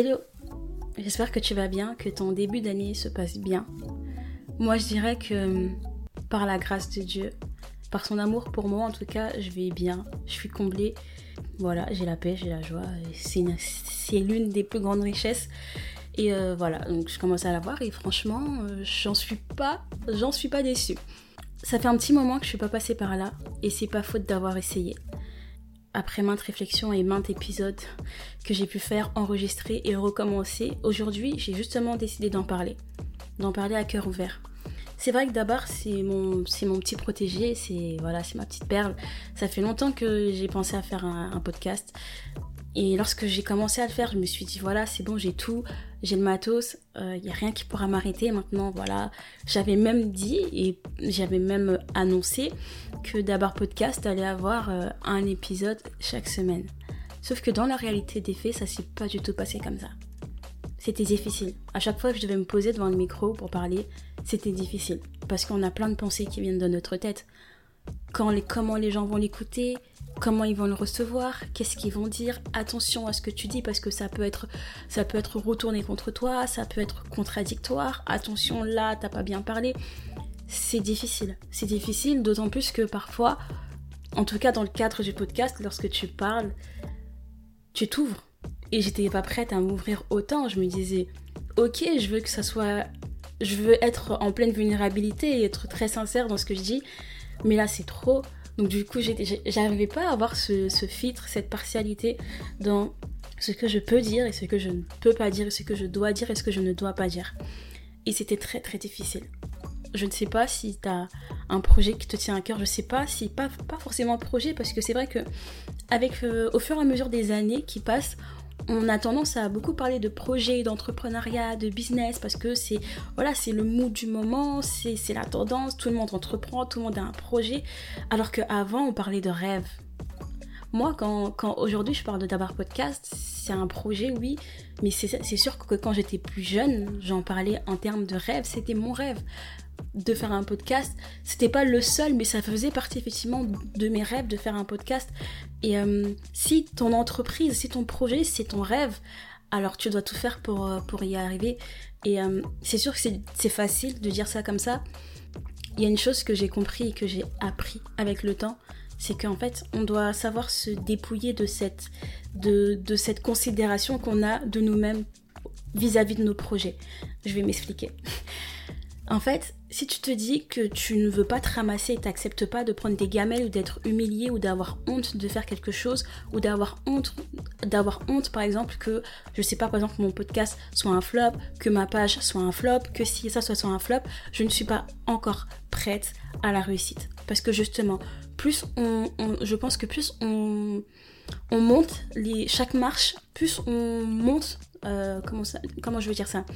Hello, j'espère que tu vas bien, que ton début d'année se passe bien. Moi je dirais que par la grâce de Dieu, par son amour pour moi en tout cas, je vais bien, je suis comblée. Voilà, j'ai la paix, j'ai la joie, c'est l'une des plus grandes richesses. Et euh, voilà, donc je commence à la voir et franchement, euh, j'en suis pas, j'en suis pas déçue. Ça fait un petit moment que je suis pas passée par là et c'est pas faute d'avoir essayé après maintes réflexions et maintes épisodes que j'ai pu faire, enregistrer et recommencer, aujourd'hui j'ai justement décidé d'en parler. D'en parler à cœur ouvert. C'est vrai que d'abord c'est mon, c'est mon petit protégé, c'est voilà, c'est ma petite perle. Ça fait longtemps que j'ai pensé à faire un podcast. Et lorsque j'ai commencé à le faire, je me suis dit voilà, c'est bon, j'ai tout, j'ai le matos, il euh, n'y a rien qui pourra m'arrêter maintenant. Voilà, j'avais même dit et j'avais même annoncé que d'abord podcast allait avoir euh, un épisode chaque semaine. Sauf que dans la réalité des faits, ça s'est pas du tout passé comme ça. C'était difficile. À chaque fois que je devais me poser devant le micro pour parler, c'était difficile parce qu'on a plein de pensées qui viennent de notre tête. Quand les, comment les gens vont l'écouter, comment ils vont le recevoir, qu'est-ce qu'ils vont dire, attention à ce que tu dis parce que ça peut être ça peut être retourné contre toi, ça peut être contradictoire, attention là, t'as pas bien parlé. C'est difficile. C'est difficile d'autant plus que parfois en tout cas dans le cadre du podcast lorsque tu parles, tu t'ouvres et j'étais pas prête à m'ouvrir autant, je me disais OK, je veux que ça soit je veux être en pleine vulnérabilité et être très sincère dans ce que je dis, mais là c'est trop donc du coup, j'arrivais pas à avoir ce, filtre, cette partialité dans ce que je peux dire et ce que je ne peux pas dire, et ce que je dois dire et ce que je ne dois pas dire. Et c'était très très difficile. Je ne sais pas si tu as un projet qui te tient à cœur, je sais pas si pas, pas forcément un projet parce que c'est vrai que avec euh, au fur et à mesure des années qui passent, on a tendance à beaucoup parler de projets, d'entrepreneuriat, de business, parce que c'est voilà, c'est le mood du moment, c'est la tendance, tout le monde entreprend, tout le monde a un projet, alors qu'avant on parlait de rêve. Moi, quand, quand aujourd'hui je parle de Dabar Podcast, c'est un projet, oui, mais c'est sûr que quand j'étais plus jeune, j'en parlais en termes de rêve, c'était mon rêve de faire un podcast. C'était pas le seul, mais ça faisait partie effectivement de mes rêves de faire un podcast. Et euh, si ton entreprise, si ton projet, c'est ton rêve, alors tu dois tout faire pour, euh, pour y arriver. Et euh, c'est sûr que c'est facile de dire ça comme ça. Il y a une chose que j'ai compris et que j'ai appris avec le temps, c'est qu'en fait, on doit savoir se dépouiller de cette, de, de cette considération qu'on a de nous-mêmes vis-à-vis de nos projets. Je vais m'expliquer. En fait, si tu te dis que tu ne veux pas te ramasser et t'acceptes pas de prendre des gamelles ou d'être humilié ou d'avoir honte de faire quelque chose ou d'avoir honte d'avoir honte par exemple que je sais pas par exemple mon podcast soit un flop, que ma page soit un flop, que si ça soit un flop, je ne suis pas encore prête à la réussite. Parce que justement, plus on, je pense que plus on on monte les, chaque marche, plus on monte euh, comment, ça, comment je veux dire ça?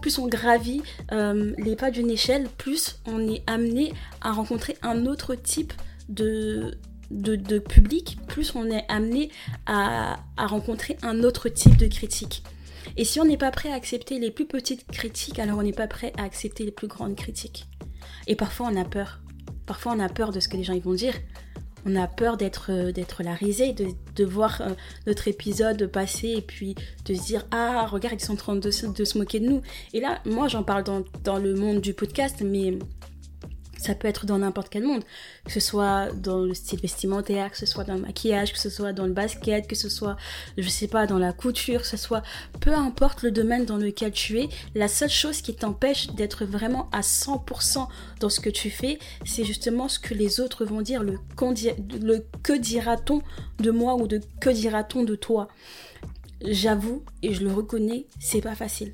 Plus on gravit euh, les pas d'une échelle, plus on est amené à rencontrer un autre type de, de, public, plus on est amené à, à, rencontrer un autre type de critique. Et si on n'est pas prêt à accepter les plus petites critiques, alors on n'est pas prêt à accepter les plus grandes critiques. Et parfois on a peur. Parfois on a peur de ce que les gens vont dire on a peur d'être euh, d'être la risée, de, voir euh, notre épisode passer et puis de se dire ah regarde ils sont en train de, de se moquer de nous. Et là moi j'en parle dans, dans le monde du podcast mais ça peut être dans n'importe quel monde, que ce soit dans le style vestimentaire, que ce soit dans le maquillage, que ce soit dans le basket, que ce soit, je sais pas, dans la couture, que ce soit, peu importe le domaine dans lequel tu es, la seule chose qui t'empêche d'être vraiment à 100% dans ce que tu fais, c'est justement ce que les autres vont dire, le, le que dira-t-on de moi ou de que dira-t-on de toi. J'avoue et je le reconnais, c'est pas facile.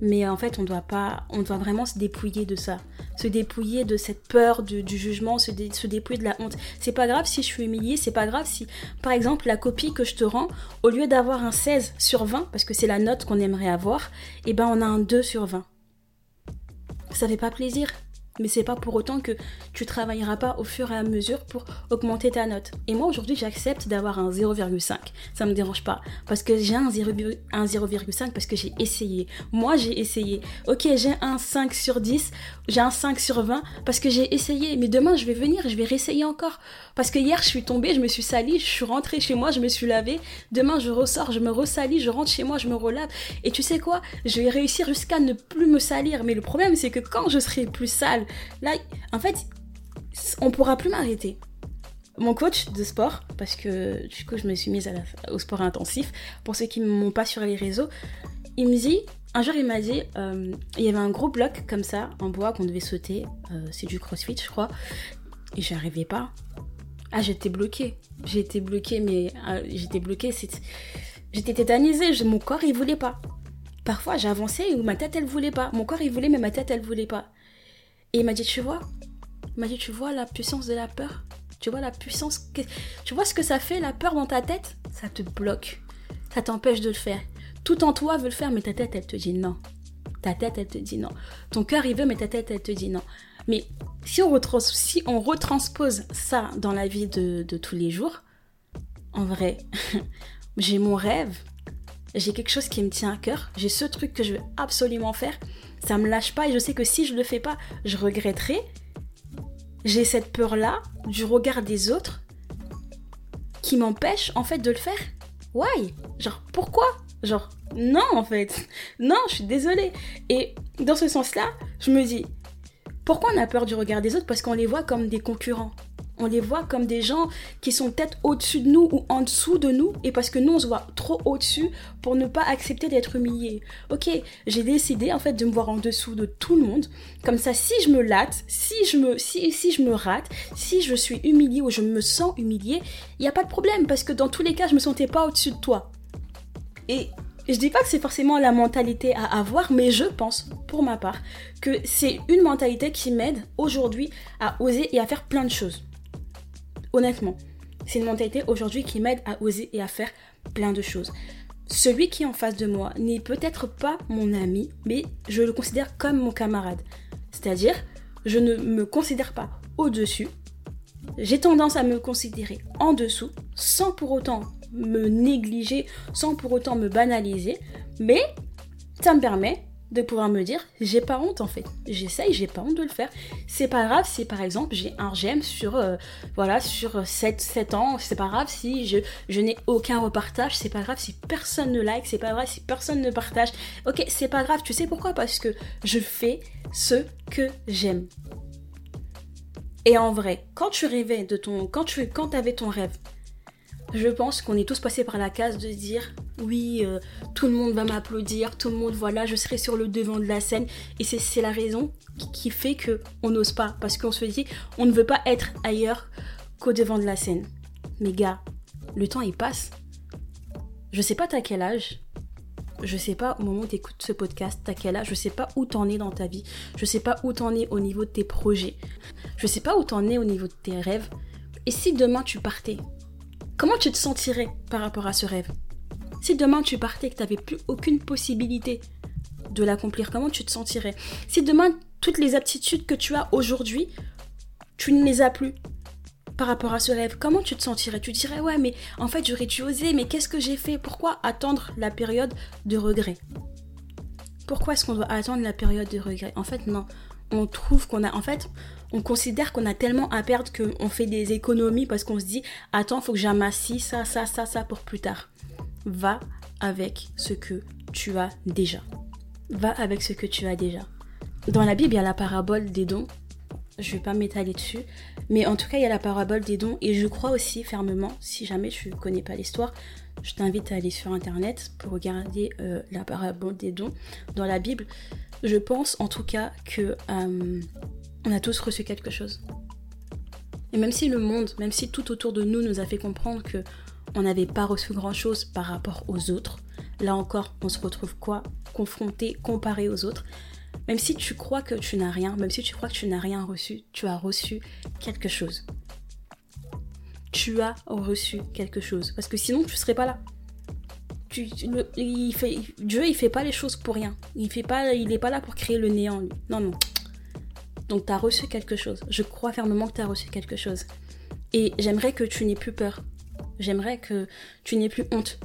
Mais en fait, on doit pas, on doit vraiment se dépouiller de ça se dépouiller de cette peur du, jugement, se, dépouiller de la honte. C'est pas grave si je suis humiliée, c'est pas grave si, par exemple, la copie que je te rends, au lieu d'avoir un 16 sur 20, parce que c'est la note qu'on aimerait avoir, et eh ben on a un 2 sur 20. Ça fait pas plaisir. Mais c'est pas pour autant que tu travailleras pas au fur et à mesure pour augmenter ta note. Et moi aujourd'hui, j'accepte d'avoir un 0,5. Ça me dérange pas parce que j'ai un 0,5 parce que j'ai essayé. Moi, j'ai essayé. OK, j'ai un 5 sur 10, j'ai un 5 sur 20 parce que j'ai essayé, mais demain je vais venir, je vais réessayer encore parce que hier je suis tombée, je me suis salie, je suis rentrée chez moi, je me suis lavée. Demain je ressors, je me ressalis, je rentre chez moi, je me relave et tu sais quoi? Je vais réussir jusqu'à ne plus me salir, mais le problème c'est que quand je serai plus sale, là en fait, on pourra plus m'arrêter mon coach de sport, parce que du coup je me suis mise au sport intensif, pour ceux qui ne m'ont pas sur les réseaux, il me dit, un jour il m'a dit, euh, il y avait un gros bloc comme ça, en bois qu'on devait sauter, euh, c'est du crossfit je crois, et j'arrivais pas. Ah j'étais bloquée, j'étais bloquée, mais euh, j'étais bloquée, j'étais tétanisée, mon corps il voulait pas. Parfois j'avançais ou ma tête elle voulait pas, mon corps il voulait mais ma tête elle voulait pas. Et il m'a dit, tu vois, il m'a dit, tu vois la puissance de la peur? Tu vois la puissance, tu vois ce que ça fait la peur dans ta tête? Ça te bloque, ça t'empêche de le faire. Tout en toi veut le faire, mais ta tête elle te dit non. Ta tête elle te dit non. Ton cœur il veut, mais ta tête elle te dit non. Mais si on, si on retranspose ça dans la vie de, de tous les jours, en vrai, j'ai mon rêve, j'ai quelque chose qui me tient à cœur, j'ai ce truc que je veux absolument faire, ça me lâche pas et je sais que si je le fais pas, je regretterai. J'ai cette peur-là du regard des autres qui m'empêche en fait de le faire. Why? Genre pourquoi? Genre non en fait. Non, je suis désolée. Et dans ce sens-là, je me dis pourquoi on a peur du regard des autres? Parce qu'on les voit comme des concurrents on les voit comme des gens qui sont peut-être au-dessus de nous ou en dessous de nous, et parce que nous, on se voit trop au-dessus pour ne pas accepter d'être humilié. Ok, j'ai décidé en fait de me voir en dessous de tout le monde. Comme ça, si je me latte, si je me, si, si je me rate, si je suis humiliée ou je me sens humiliée, il n'y a pas de problème, parce que dans tous les cas, je me sentais pas au-dessus de toi. Et je dis pas que c'est forcément la mentalité à avoir, mais je pense, pour ma part, que c'est une mentalité qui m'aide aujourd'hui à oser et à faire plein de choses. Honnêtement, c'est une mentalité aujourd'hui qui m'aide à oser et à faire plein de choses. Celui qui est en face de moi n'est peut-être pas mon ami, mais je le considère comme mon camarade. C'est-à-dire, je ne me considère pas au-dessus. J'ai tendance à me considérer en dessous, sans pour autant me négliger, sans pour autant me banaliser, mais ça me permet de pouvoir me dire j'ai pas honte en fait. J'essaye j'ai pas honte de le faire. C'est pas grave si par exemple j'ai un j'aime sur euh, voilà sur 7, 7 ans. C'est pas grave si je, n'ai aucun repartage. C'est pas grave si personne ne like. C'est pas grave si personne ne partage. Ok c'est pas grave. Tu sais pourquoi? Parce que je fais ce que j'aime. Et en vrai quand tu rêvais de ton quand tu quand avais ton rêve je pense qu'on est tous passés par la case de dire oui, euh, tout le monde va m'applaudir, tout le monde, voilà, je serai sur le devant de la scène. Et c'est la raison qui fait que on n'ose pas. Parce qu'on se dit, on ne veut pas être ailleurs qu'au devant de la scène. Mais gars, le temps il passe. Je sais pas t'as quel âge. Je sais pas au moment où t'écoutes ce podcast, t'as quel âge. Je sais pas où t'en es dans ta vie. Je sais pas où t'en es au niveau de tes projets. Je sais pas où t'en es au niveau de tes rêves. Et si demain tu partais Comment tu te sentirais par rapport à ce rêve? Si demain tu partais et que tu n'avais plus aucune possibilité de l'accomplir, comment tu te sentirais? Si demain toutes les aptitudes que tu as aujourd'hui, tu ne les as plus par rapport à ce rêve, comment tu te sentirais? Tu dirais ouais mais en fait j'aurais dû oser, mais qu'est-ce que j'ai fait? Pourquoi attendre la période de regret? Pourquoi est-ce qu'on doit attendre la période de regret? En fait non, on trouve qu'on a en fait on considère qu'on a tellement à perdre qu'on fait des économies parce qu'on se dit attends, faut que j'amasse ça, ça, ça, ça pour plus tard. Va avec ce que tu as déjà. Va avec ce que tu as déjà. Dans la Bible, il y a la parabole des dons. Je vais pas m'étaler dessus, mais en tout cas, il y a la parabole des dons et je crois aussi fermement, si jamais tu connais pas l'histoire, je t'invite à aller sur internet pour regarder euh, la parabole des dons dans la Bible. Je pense en tout cas que euh, on a tous reçu quelque chose. Et même si le monde, même si tout autour de nous nous a fait comprendre que on n'avait pas reçu grand chose par rapport aux autres, là encore, on se retrouve quoi? Confronté, comparé aux autres. Même si tu crois que tu n'as rien, même si tu crois que tu n'as rien reçu, tu as reçu quelque chose. Tu as reçu quelque chose. Parce que sinon, tu ne serais pas là. Tu, il fait, Dieu, il fait pas les choses pour rien. Il fait pas, il n'est pas là pour créer le néant. Non, non Donc tu as reçu quelque chose. Je crois fermement que tu as reçu quelque chose. Et j'aimerais que tu n'aies plus peur. J'aimerais que tu n'aies plus honte.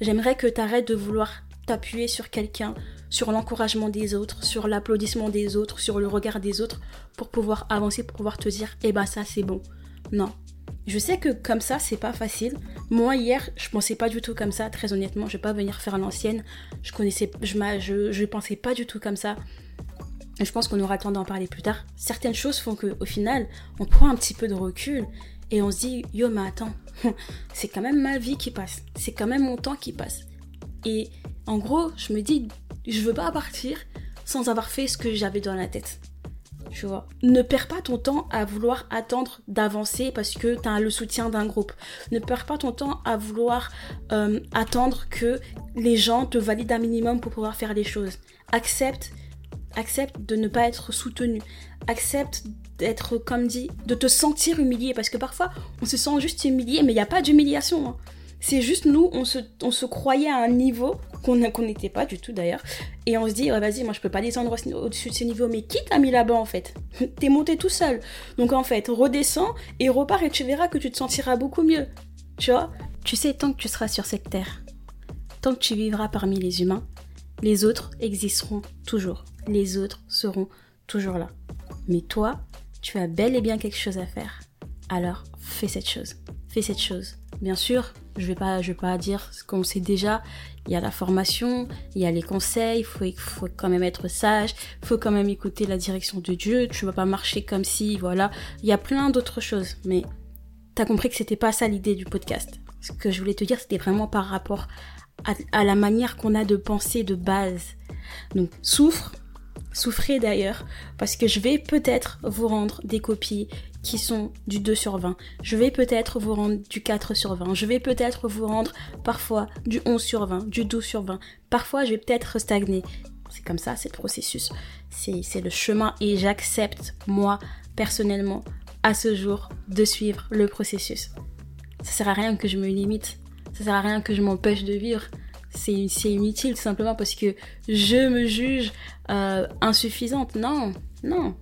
J'aimerais que tu arrêtes de vouloir t'appuyer sur quelqu'un, sur l'encouragement des autres, sur l'applaudissement des autres, sur le regard des autres, pour pouvoir avancer, pour pouvoir te dire, eh ben ça c'est bon. Non. Je sais que comme ça, c'est pas facile. Moi, hier, je pensais pas du tout comme ça, très honnêtement. Je vais pas venir faire l'ancienne. Je connaissais, je, je, je pensais pas du tout comme ça. Je pense qu'on aura le temps d'en parler plus tard. Certaines choses font que, au final, on prend un petit peu de recul et on se dit, yo, mais attends, c'est quand même ma vie qui passe. C'est quand même mon temps qui passe. Et en gros, je me dis, je veux pas partir sans avoir fait ce que j'avais dans la tête. Tu vois. Ne perds pas ton temps à vouloir attendre d'avancer parce que tu as le soutien d'un groupe. Ne perds pas ton temps à vouloir euh, attendre que les gens te valident un minimum pour pouvoir faire les choses. Accepte, accepte de ne pas être soutenu. Accepte d'être, comme dit, de te sentir humilié parce que parfois on se sent juste humilié, mais il n'y a pas d'humiliation. Hein. C'est juste nous, on se, on se croyait à un niveau qu'on n'était pas du tout d'ailleurs. Et on se dit, vas-y, moi je peux pas descendre au-dessus de ce niveau. Mais qui t'a mis là-bas en fait? T'es monté tout seul. Donc en fait, redescends et repars et tu verras que tu te sentiras beaucoup mieux. Tu vois? Tu sais, tant que tu seras sur cette terre, tant que tu vivras parmi les humains, les autres existeront toujours. Les autres seront toujours là. Mais toi, tu as bel et bien quelque chose à faire. Alors, fais cette chose. Fais cette chose. Bien sûr, je vais pas, je vais pas dire ce qu'on sait déjà. Il y a la formation, il y a les conseils, il faut, faut quand même être sage, faut quand même écouter la direction de Dieu. Tu vas pas marcher comme si, voilà. Il y a plein d'autres choses, mais tu as compris que c'était pas ça l'idée du podcast. Ce que je voulais te dire, c'était vraiment par rapport à, à la manière qu'on a de penser de base. Donc, souffre, souffrez d'ailleurs, parce que je vais peut-être vous rendre des copies qui sont du 2 sur 20. Je vais peut-être vous rendre du 4 sur 20. Je vais peut-être vous rendre parfois du 11 sur 20, du 12 sur 20. Parfois, je vais peut-être stagner. C'est comme ça, c'est le processus. C'est le chemin et j'accepte, moi, personnellement, à ce jour, de suivre le processus. Ça sert à rien que je me limite. Ça sert à rien que je m'empêche de vivre. C'est inutile tout simplement parce que je me juge euh, insuffisante. Non, non,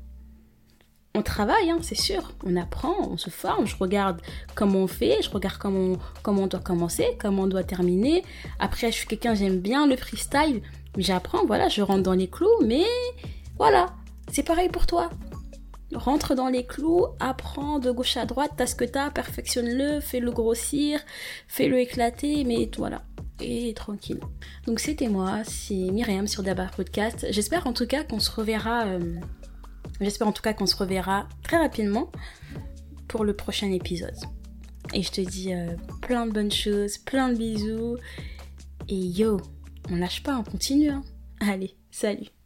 on travaille, hein, c'est sûr. On apprend, on se forme. Je regarde comment on fait, je regarde comment comment on doit commencer, comment on doit terminer. Après, je suis quelqu'un, j'aime bien le freestyle. J'apprends, voilà, je rentre dans les clous, mais voilà, c'est pareil pour toi. Rentre dans les clous, apprends de gauche à droite, t'as ce que t'as, perfectionne-le, fais-le grossir, fais-le éclater, mais voilà. Et tranquille. Donc c'était moi, c'est Myriam sur Dabar Podcast. J'espère en tout cas qu'on se reverra. Euh, J'espère en tout cas qu'on se reverra très rapidement pour le prochain épisode. Et je te dis euh, plein de bonnes choses, plein de bisous. Et yo, on lâche pas, on continue. Hein. Allez, salut